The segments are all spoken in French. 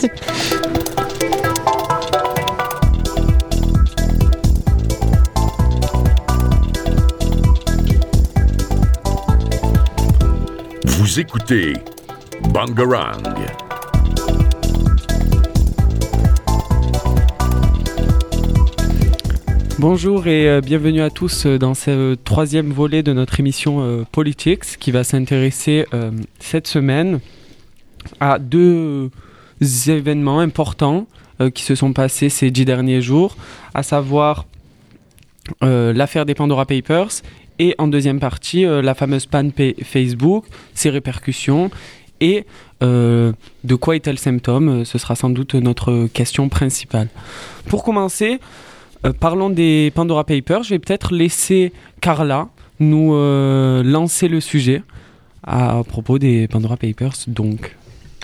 Merci. Vous écoutez Bangarang. Bonjour et euh, bienvenue à tous euh, dans ce troisième volet de notre émission euh, Politics qui va s'intéresser euh, cette semaine à deux événements importants euh, qui se sont passés ces dix derniers jours, à savoir euh, l'affaire des Pandora Papers et en deuxième partie euh, la fameuse panne pa- Facebook, ses répercussions et de quoi est-elle symptôme Ce sera sans doute notre question principale. Pour commencer, parlons des Pandora Papers. Je vais peut-être laisser Carla nous lancer le sujet à propos des Pandora Papers. Donc,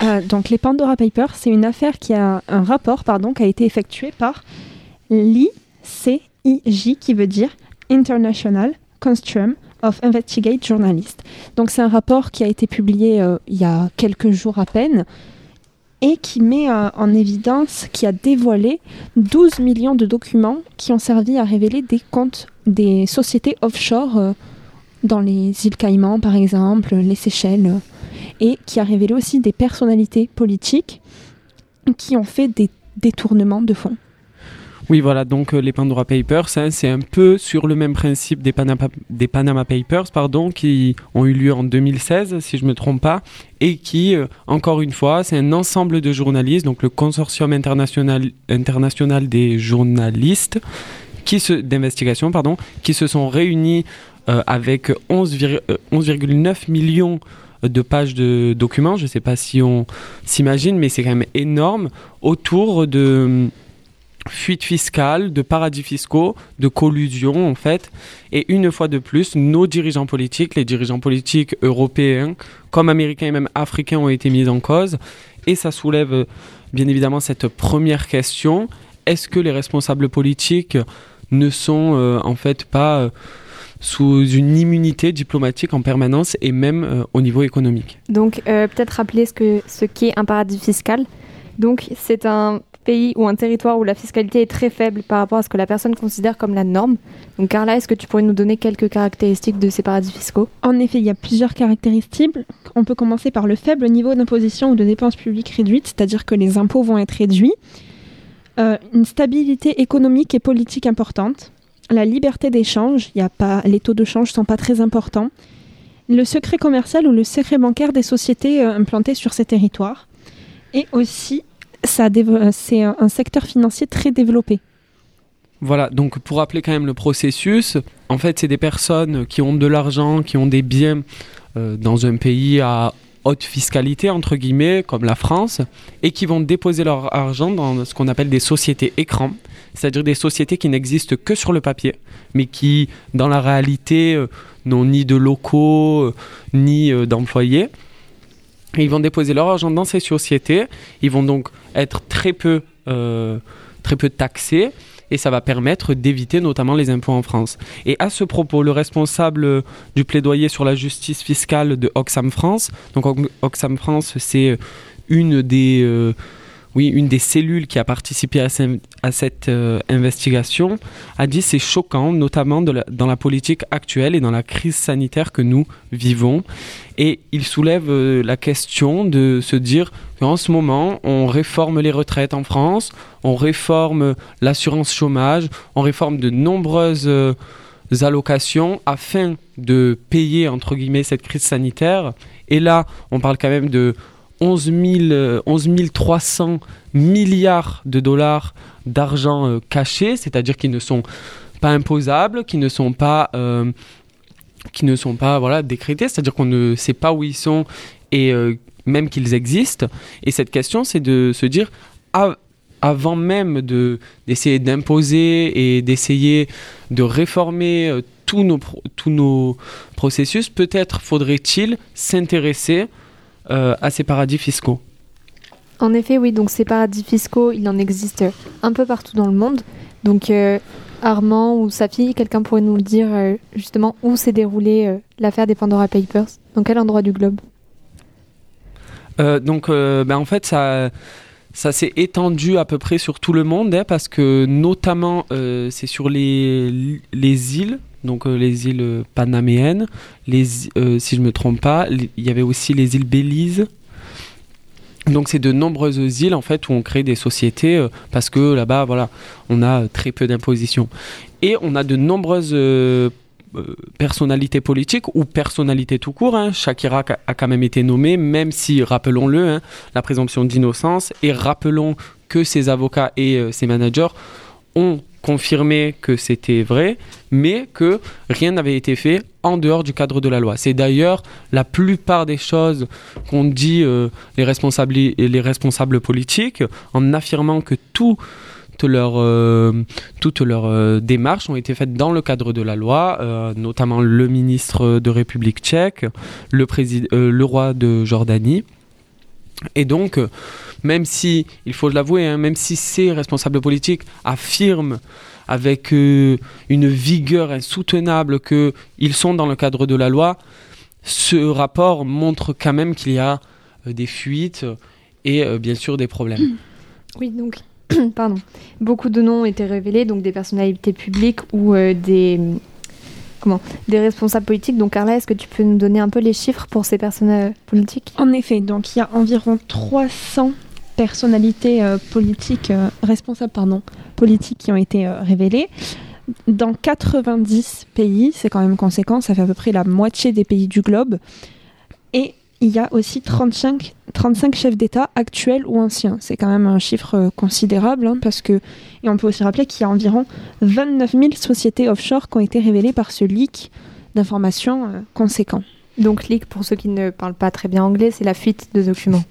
Euh, donc les Pandora Papers, c'est une affaire qui a un rapport qui a été effectué par l'ICIJ, qui veut dire International Consortium of Investigate Journalists. Donc c'est un rapport qui a été publié euh, il y a quelques jours à peine et qui met euh, en évidence, qui a dévoilé 12 millions de documents qui ont servi à révéler des comptes des sociétés offshore dans les îles Caïmans par exemple, les Seychelles. et qui a révélé aussi des personnalités politiques qui ont fait des détournements de fonds. oui, voilà, donc euh, les Pandora Papers, hein, c'est un peu sur le même principe des Panama, Papers, pardon, qui ont eu lieu en 2016, si je ne me trompe pas, et qui, euh, encore une fois, c'est un ensemble de journalistes, donc le Consortium international, international des journalistes, d'investigation, pardon, qui se sont réunis euh, avec 11, vir- euh, 11,9 millions de pages de documents, je ne sais pas si on s'imagine, mais c'est quand même énorme, autour de hum, fuites fiscales, de paradis fiscaux, de collusion en fait. Et une fois de plus, nos dirigeants politiques, les dirigeants politiques européens, comme américains et même africains ont été mis en cause. Et ça soulève bien évidemment cette première question. Est-ce que les responsables politiques ne sont euh, en fait pas sous une immunité diplomatique en permanence et même euh, au niveau économique Donc, euh, peut-être rappeler ce que ce qu'est un paradis fiscal. Donc, c'est un pays ou un territoire où la fiscalité est très faible par rapport à ce que la personne considère comme la norme. Donc, Carla, est-ce que tu pourrais nous donner quelques caractéristiques de ces paradis fiscaux? En effet, il y a plusieurs caractéristiques. On peut commencer par le faible niveau d'imposition ou de dépenses publiques réduites, c'est-à-dire que les impôts vont être réduits. Euh, une stabilité économique et politique importante. La liberté d'échange, y a pas, les taux de change ne sont pas très importants. Le secret commercial ou le secret bancaire des sociétés euh, implantées sur ces territoires. Et aussi, euh, c'est un, un secteur financier très développé. Voilà, donc pour rappeler quand même le processus, en fait, c'est des personnes qui ont de l'argent, qui ont des biens euh, dans un pays à haute fiscalité, entre guillemets, comme la France, et qui vont déposer leur argent dans ce qu'on appelle des sociétés écrans, c'est-à-dire des sociétés qui n'existent que sur le papier, mais qui, dans la réalité, euh, n'ont ni de locaux, euh, ni euh, d'employés. Ils vont déposer leur argent dans ces sociétés, ils vont donc être très peu, très peu taxés, et ça va permettre d'éviter notamment les impôts en France. Et à ce propos, le responsable du plaidoyer sur la justice fiscale de Oxfam France, donc Ox- Oxfam France, c'est une des, oui, une des cellules qui a participé à, ce- à cette euh, investigation, a dit c'est choquant, notamment dans la politique actuelle et dans la crise sanitaire que nous vivons. Et il soulève euh, la question de se dire qu'en ce moment, on réforme les retraites en France, on réforme l'assurance chômage, on réforme de nombreuses euh, allocations afin de payer, entre guillemets, cette crise sanitaire. Et là, on parle quand même de 11, 000, euh, 11 300 milliards de dollars d'argent euh, caché, c'est-à-dire qui ne sont pas imposables, qui ne sont pas, euh, ne sont pas voilà, décrétés, c'est-à-dire qu'on ne sait pas où ils sont et euh, même qu'ils existent. Et cette question, c'est de se dire, avant même de- d'essayer d'imposer et d'essayer de réformer tous nos, tous nos processus, peut-être faudrait-il s'intéresser à ces paradis fiscaux. En effet, oui, donc ces paradis fiscaux, il en existe un peu partout dans le monde. Donc euh, Armand ou Safi, quelqu'un pourrait nous le dire euh, justement où s'est déroulée euh, l'affaire des Pandora Papers? Dans quel endroit du globe? Euh, donc, euh, ben, en fait, ça, ça s'est étendu à peu près sur tout le monde, hein, parce que notamment euh, c'est sur les, les îles, donc euh, les îles panaméennes, les, euh, si je ne me trompe pas, il y avait aussi les îles Belize. Donc c'est de nombreuses îles en fait où on crée des sociétés euh, parce que là-bas voilà on a très peu d'imposition et on a de nombreuses euh, euh, personnalités politiques ou personnalités tout court. Hein. Shakira a, quand même été nommé, même si, rappelons-le, hein, la présomption d'innocence, et rappelons que ses avocats et euh, ses managers ont confirmé que c'était vrai, mais que rien n'avait été fait en dehors du cadre de la loi. C'est d'ailleurs la plupart des choses qu'ont dit euh, les, responsables, les responsables politiques en affirmant que tout toutes leurs, euh, toutes leurs euh, démarches ont été faites dans le cadre de la loi, notamment le ministre de République tchèque, le, le roi de Jordanie. Et donc, même si, il faut l'avouer, hein, même si ces responsables politiques affirment avec euh, une vigueur insoutenable qu'ils sont dans le cadre de la loi, ce rapport montre quand même qu'il y a euh, des fuites et euh, bien sûr des problèmes. Oui, donc, pardon. Beaucoup de noms ont été révélés, donc des personnalités publiques ou euh, des, comment, des responsables politiques. Donc, Carla, est-ce que tu peux nous donner un peu les chiffres pour ces personnes euh, politiques? En effet, donc il y a environ 300 personnalités euh, politiques, euh, responsables pardon, politiques qui ont été euh, révélées. Dans 90 pays, c'est quand même conséquent, ça fait à peu près la moitié des pays du globe. Et il y a aussi 35, 35 chefs d'État actuels ou anciens. C'est quand même un chiffre considérable, hein, parce que, et on peut aussi rappeler qu'il y a environ 29 000 sociétés offshore qui ont été révélées par ce leak d'informations conséquent. Donc, leak, pour ceux qui ne parlent pas très bien anglais, c'est la fuite de documents.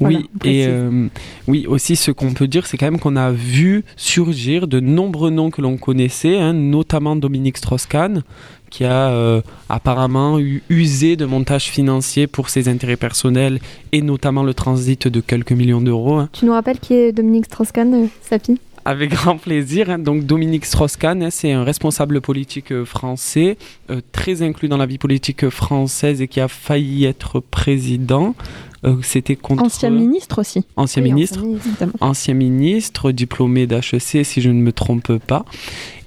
Voilà, oui, et euh, oui, aussi ce qu'on peut dire, c'est quand même qu'on a vu surgir de nombreux noms que l'on connaissait, hein, notamment Dominique Strauss-Kahn, qui a euh, apparemment eu- usé de montages financiers pour ses intérêts personnels et notamment le transit de quelques millions d'euros. hein. Tu nous rappelles qui est Dominique Strauss-Kahn, euh, Safi Avec grand plaisir. Donc Dominique Strauss-Kahn, hein, c'est un responsable politique euh, français, euh, très inclus dans la vie politique française et qui a failli être président. Euh, C'était contre Ancien ministre aussi, ancien Oui, ministre ancien ministre. évidemment. ancien ministre, diplômé d'HEC si je ne me trompe pas,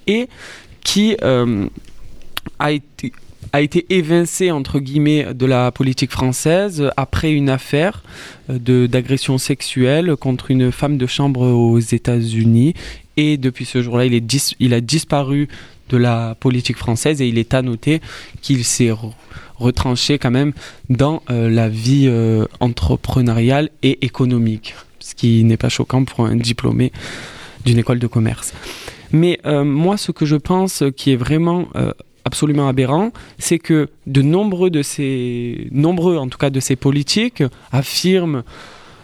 et qui euh, a, été, a été évincé entre guillemets de la politique française après une affaire euh, d'agression sexuelle contre une femme de chambre aux États-Unis. Et depuis ce jour-là, il, il a disparu de la politique française et il est à noter qu'il s'est re- retranché quand même dans euh, la vie euh, entrepreneuriale et économique, ce qui n'est pas choquant pour un diplômé d'une école de commerce. Mais moi, ce que je pense qui est vraiment absolument aberrant, c'est que de nombreux de ces, nombreux en tout cas de ces politiques affirment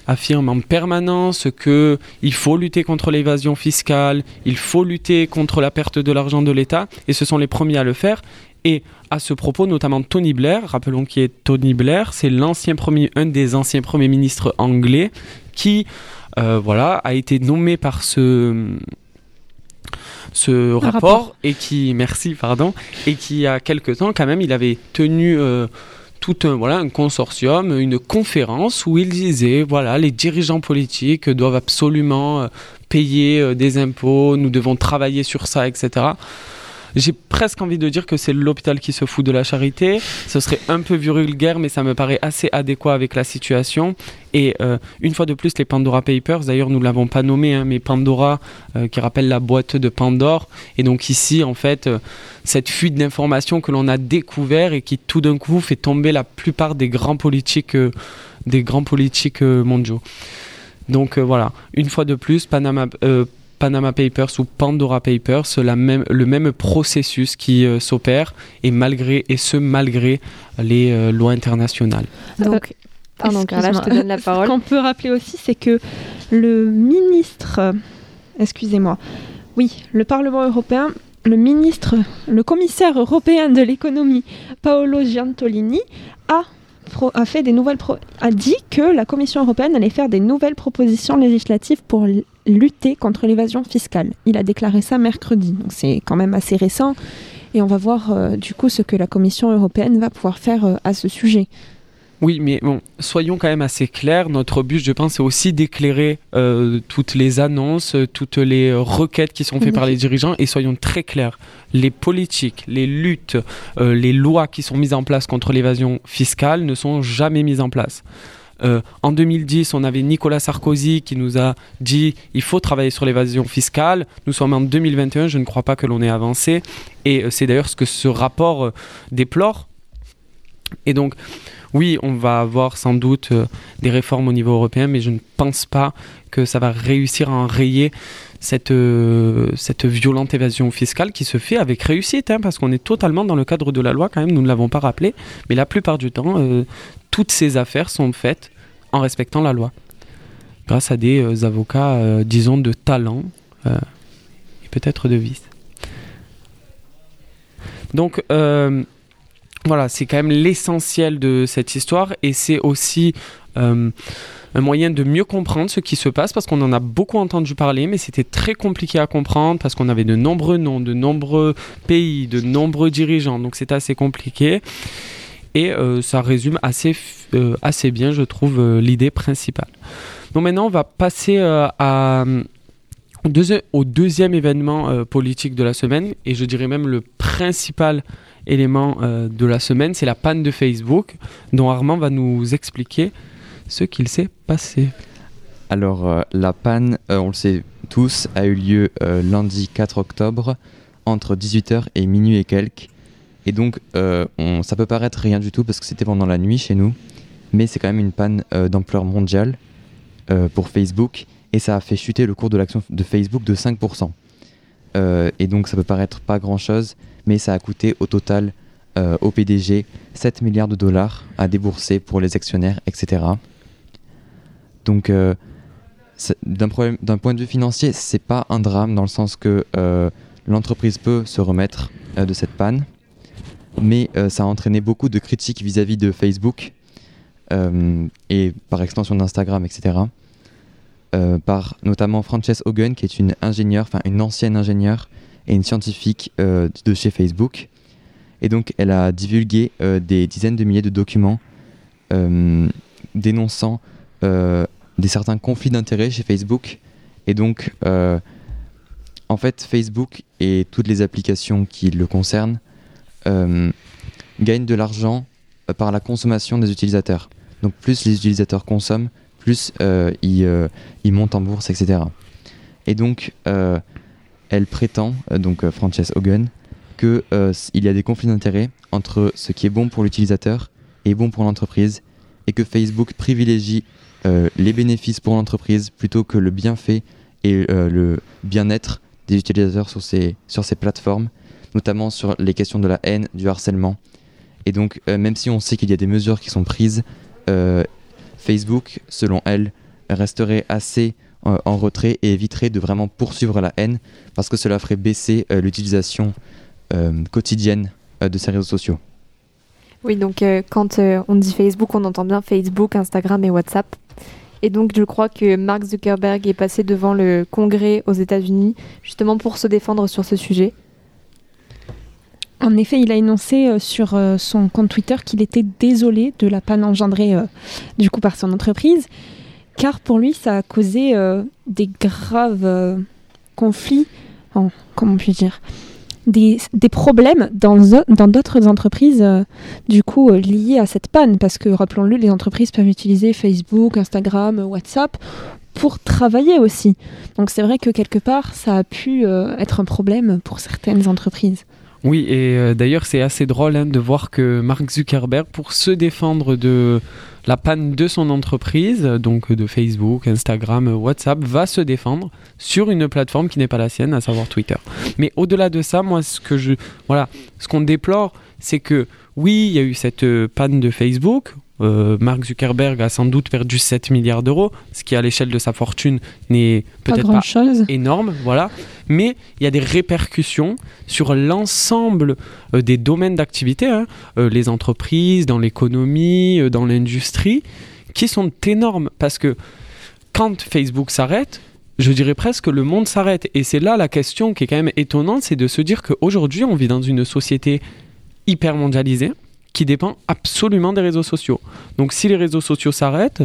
affirment en permanence que il faut lutter contre l'évasion fiscale, il faut lutter contre la perte de l'argent de l'État, et ce sont les premiers à le faire. Et à ce propos, notamment Tony Blair, rappelons qui est Tony Blair, c'est l'ancien premier, un des anciens premiers ministres anglais qui, euh, voilà, a été nommé par ce ce rapport, rapport. et qui, merci, pardon, et qui il y a quelque temps quand même, il avait tenu euh, tout un voilà un consortium, une conférence où il disait voilà les dirigeants politiques doivent absolument euh, payer euh, des impôts, nous devons travailler sur ça, etc. J'ai presque envie de dire que c'est l'hôpital qui se fout de la charité. Ce serait un peu vulgaire, mais ça me paraît assez adéquat avec la situation. Et euh, une fois de plus, les Pandora Papers, d'ailleurs, nous ne l'avons pas nommé, hein, mais Pandora, euh, qui rappelle la boîte de Pandore. Et donc ici, en fait, euh, cette fuite d'informations que l'on a découvert et qui tout d'un coup fait tomber la plupart des grands politiques, des grands politiques mondiaux. Donc voilà, une fois de plus, Panama, Panama Papers ou Pandora Papers, la même, le même processus qui euh, s'opère et malgré et ce malgré les euh, lois internationales. Donc, pardon, Carla, je te Excuse-moi. donne la Ce qu'on peut rappeler aussi, c'est que le ministre, euh, excusez-moi, oui, le Parlement européen, le ministre, le commissaire européen de l'économie, Paolo Giantolini, a, a fait des nouvelles, pro- a dit que la Commission européenne allait faire des nouvelles propositions législatives pour lutter contre l'évasion fiscale. Il a déclaré ça mercredi, donc c'est quand même assez récent. Et on va voir euh, du coup ce que la Commission européenne va pouvoir faire euh, à ce sujet. Oui, mais bon, soyons quand même assez clairs. Notre but, je pense, c'est aussi d'éclairer euh, toutes les annonces, toutes les requêtes qui sont faites par les dirigeants. Et soyons très clairs, les politiques, les luttes, les lois qui sont mises en place contre l'évasion fiscale ne sont jamais mises en place. En 2010, on avait Nicolas Sarkozy qui nous a dit il faut travailler sur l'évasion fiscale. Nous sommes en 2021, je ne crois pas que l'on ait avancé. Et c'est d'ailleurs ce que ce rapport déplore. Et donc, oui, on va avoir sans doute euh, des réformes au niveau européen, mais je ne pense pas que ça va réussir à enrayer cette, euh, cette violente évasion fiscale qui se fait avec réussite, hein, parce qu'on est totalement dans le cadre de la loi quand même, nous ne l'avons pas rappelé, mais la plupart du temps, euh, toutes ces affaires sont faites en respectant la loi, grâce à des avocats, disons, de talent et peut-être de vice. Donc, voilà, c'est quand même l'essentiel de cette histoire et c'est aussi euh, un moyen de mieux comprendre ce qui se passe parce qu'on en a beaucoup entendu parler, mais c'était très compliqué à comprendre parce qu'on avait de nombreux noms, de nombreux pays, de nombreux dirigeants, donc c'est assez compliqué. Et euh, ça résume assez, euh, assez bien, je trouve, l'idée principale. Donc maintenant, on va passer au deuxième événement politique de la semaine, et je dirais même le principal élément euh, de la semaine, c'est la panne de Facebook, dont Armand va nous expliquer ce qu'il s'est passé. Alors, euh, la panne, euh, on le sait tous, a eu lieu lundi 4 octobre, entre 18h et minuit et quelques. Et donc, on, ça peut paraître rien du tout parce que c'était pendant la nuit chez nous, mais c'est quand même une panne d'ampleur mondiale pour Facebook et ça a fait chuter le cours de l'action de Facebook de 5%. et donc, ça peut paraître pas grand chose, mais ça a coûté au total euh, au PDG 7 milliards de dollars à débourser pour les actionnaires, etc. Donc, euh, d'un point de vue financier, c'est pas un drame dans le sens que euh, l'entreprise peut se remettre de cette panne, mais ça a entraîné beaucoup de critiques vis-à-vis de Facebook et par extension d'Instagram, etc. par notamment Frances Hogan, qui est une ingénieure, enfin une ancienne ingénieure et une scientifique euh, de chez Facebook. Et donc, elle a divulgué euh, des dizaines de milliers de documents euh, dénonçant des certains conflits d'intérêts chez Facebook. Et donc, en fait, Facebook et toutes les applications qui le concernent gagnent de l'argent par la consommation des utilisateurs. Donc, plus les utilisateurs consomment, plus ils, ils, montent en bourse, etc. Et donc, elle prétend, euh, donc euh, Frances Hogan, qu'il euh, y a des conflits d'intérêts entre ce qui est bon pour l'utilisateur et bon pour l'entreprise, et que Facebook privilégie les bénéfices pour l'entreprise plutôt que le bienfait et le bien-être des utilisateurs sur ces, sur ces plateformes, notamment sur les questions de la haine, du harcèlement. Et donc, même si on sait qu'il y a des mesures qui sont prises, Facebook, selon elle, resterait assez euh, en retrait et éviterait de vraiment poursuivre la haine parce que cela ferait baisser euh, l'utilisation euh, quotidienne de ces réseaux sociaux. Oui, donc quand on dit Facebook, on entend bien Facebook, Instagram et WhatsApp. Et donc je crois que Mark Zuckerberg est passé devant le Congrès aux États-Unis justement pour se défendre sur ce sujet. En effet, il a énoncé sur son compte Twitter qu'il était désolé de la panne engendrée du coup par son entreprise car pour lui, ça a causé euh, des graves euh, conflits, comment puis dire, des, problèmes dans, d'autres entreprises, euh, du coup, liés à cette panne, parce que, rappelons-le, les entreprises peuvent utiliser Facebook, Instagram, WhatsApp pour travailler aussi. Donc c'est vrai que quelque part, ça a pu être un problème pour certaines entreprises. Oui, et d'ailleurs, c'est assez drôle hein, de voir que Mark Zuckerberg, pour se défendre de la panne de son entreprise, donc de Facebook, Instagram, WhatsApp, va se défendre sur une plateforme qui n'est pas la sienne, à savoir Twitter. Mais au-delà de ça, moi, ce que je, voilà, ce qu'on déplore, c'est que oui, il y a eu cette panne de Facebook. Euh, Mark Zuckerberg a sans doute perdu 7 milliards d'euros, ce qui à l'échelle de sa fortune n'est peut-être pas, énorme, voilà. Mais il y a des répercussions sur l'ensemble euh, des domaines d'activité, hein. euh, les entreprises, dans l'économie, dans l'industrie, qui sont énormes parce que quand Facebook s'arrête, je dirais presque que le monde s'arrête. Et c'est là la question qui est quand même étonnante, c'est de se dire qu'aujourd'hui, on vit dans une société hyper mondialisée, qui dépend absolument des réseaux sociaux. Donc si les réseaux sociaux s'arrêtent,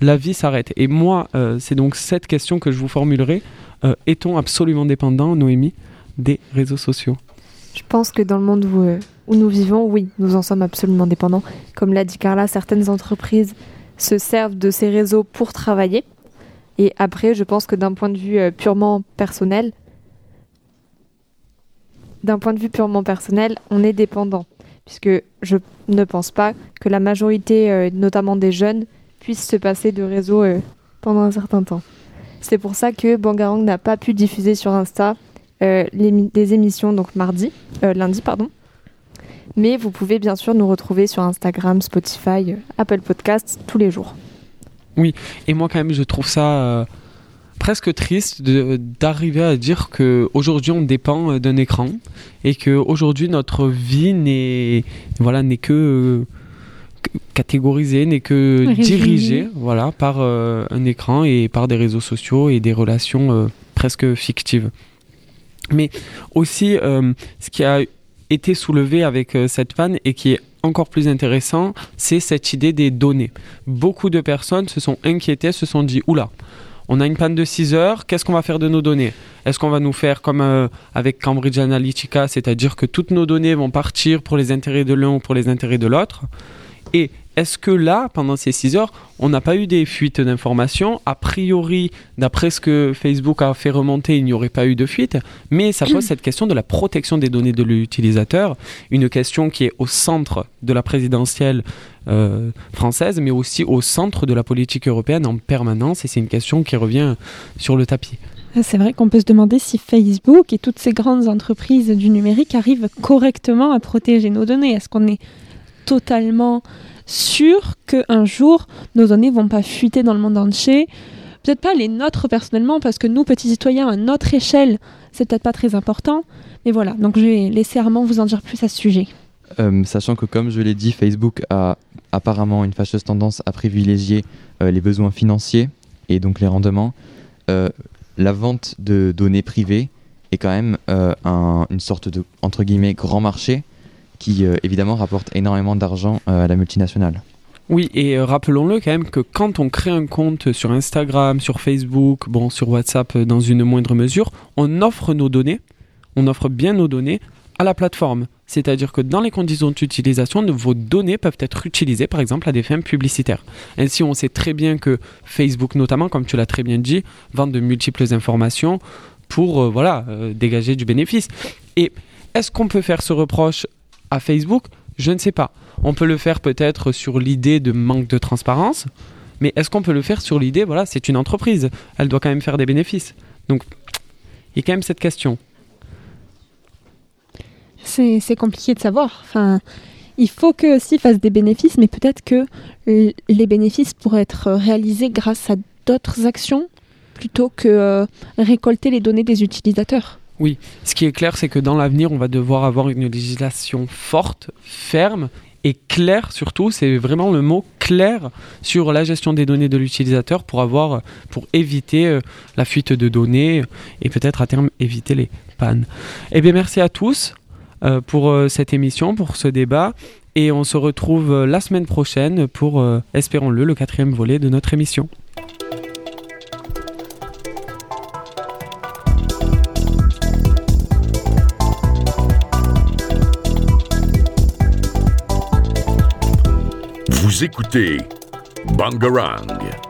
la vie s'arrête. Et moi, euh, c'est donc cette question que je vous formulerai. Euh, est-on absolument dépendant, Noémie, des réseaux sociaux? Je pense que dans le monde où, euh, où nous vivons, oui, nous en sommes absolument dépendants. Comme l'a dit Carla, certaines entreprises se servent de ces réseaux pour travailler. Et après, je pense que d'un point de vue purement personnel, d'un point de vue purement personnel, on est dépendant. Puisque je ne pense pas que la majorité, euh, notamment des jeunes, puissent se passer de réseaux euh, pendant un certain temps. C'est pour ça que Bangarang n'a pas pu diffuser sur Insta euh, l'émi- des émissions donc mardi, lundi pardon. Mais vous pouvez bien sûr nous retrouver sur Instagram, Spotify, Apple Podcasts tous les jours. Et moi, quand même, je trouve ça presque triste d'arriver à dire que aujourd'hui on dépend euh, d'un écran et que aujourd'hui notre vie n'est voilà n'est que catégorisée, n'est que dirigée voilà par euh, un écran et par des réseaux sociaux et des relations euh, presque fictives. Mais aussi, euh, ce qui a été soulevé avec cette panne et qui est encore plus intéressant, c'est cette idée des données. Beaucoup de personnes se sont inquiétées, se sont dit, oula, on a une panne de 6 heures, qu'est-ce qu'on va faire de nos données? Est-ce qu'on va nous faire comme euh, avec Cambridge Analytica, c'est-à-dire que toutes nos données vont partir pour les intérêts de l'un ou pour les intérêts de l'autre? Et est-ce que là, pendant ces 6 heures, on n'a pas eu des fuites d'informations? A priori, d'après ce que Facebook a fait remonter, il n'y aurait pas eu de fuite, mais ça pose cette question de la protection des données de l'utilisateur, une question qui est au centre de la présidentielle euh, française, mais aussi au centre de la politique européenne en permanence, et c'est une question qui revient sur le tapis. C'est vrai qu'on peut se demander si Facebook et toutes ces grandes entreprises du numérique arrivent correctement à protéger nos données. Est-ce qu'on est totalement sûr qu'un jour, nos données vont pas fuiter dans le monde entier? Peut-être pas les nôtres personnellement, parce que nous, petits citoyens, à notre échelle, c'est peut-être pas très important. Mais voilà, donc je vais laisser Armand vous en dire plus à ce sujet. Euh, sachant que, comme je l'ai dit, Facebook a apparemment une fâcheuse tendance à privilégier euh, les besoins financiers et donc les rendements. Euh, la vente de données privées est quand même un- une sorte de entre guillemets grand marché qui évidemment rapporte énormément d'argent à la multinationale. Oui, et rappelons-le quand même que quand on crée un compte sur Instagram, sur Facebook, bon, sur WhatsApp dans une moindre mesure, on offre nos données, on offre bien nos données à la plateforme. C'est-à-dire que dans les conditions d'utilisation, vos données peuvent être utilisées par exemple à des fins publicitaires. Ainsi, on sait très bien que Facebook notamment, comme tu l'as très bien dit, vend de multiples informations pour euh, voilà, euh, dégager du bénéfice. Et est-ce qu'on peut faire ce reproche à Facebook? Je ne sais pas. On peut le faire peut-être sur l'idée de manque de transparence, mais est-ce qu'on peut le faire sur l'idée, voilà, c'est une entreprise, elle doit quand même faire des bénéfices. Donc, il y a quand même cette question. C'est compliqué de savoir. Enfin, il faut que aussi fassent des bénéfices, mais peut-être que l- les bénéfices pourraient être réalisés grâce à d'autres actions plutôt que euh, récolter les données des utilisateurs. Ce qui est clair, c'est que dans l'avenir, on va devoir avoir une législation forte, ferme et claire surtout. C'est vraiment le mot clair sur la gestion des données de l'utilisateur pour avoir, pour éviter euh, la fuite de données et peut-être à terme éviter les pannes. Eh bien, merci à tous euh, pour euh, cette émission, pour ce débat. Et on se retrouve euh, la semaine prochaine pour, euh, espérons-le, le quatrième volet de notre émission. Vous écoutez Bangarang.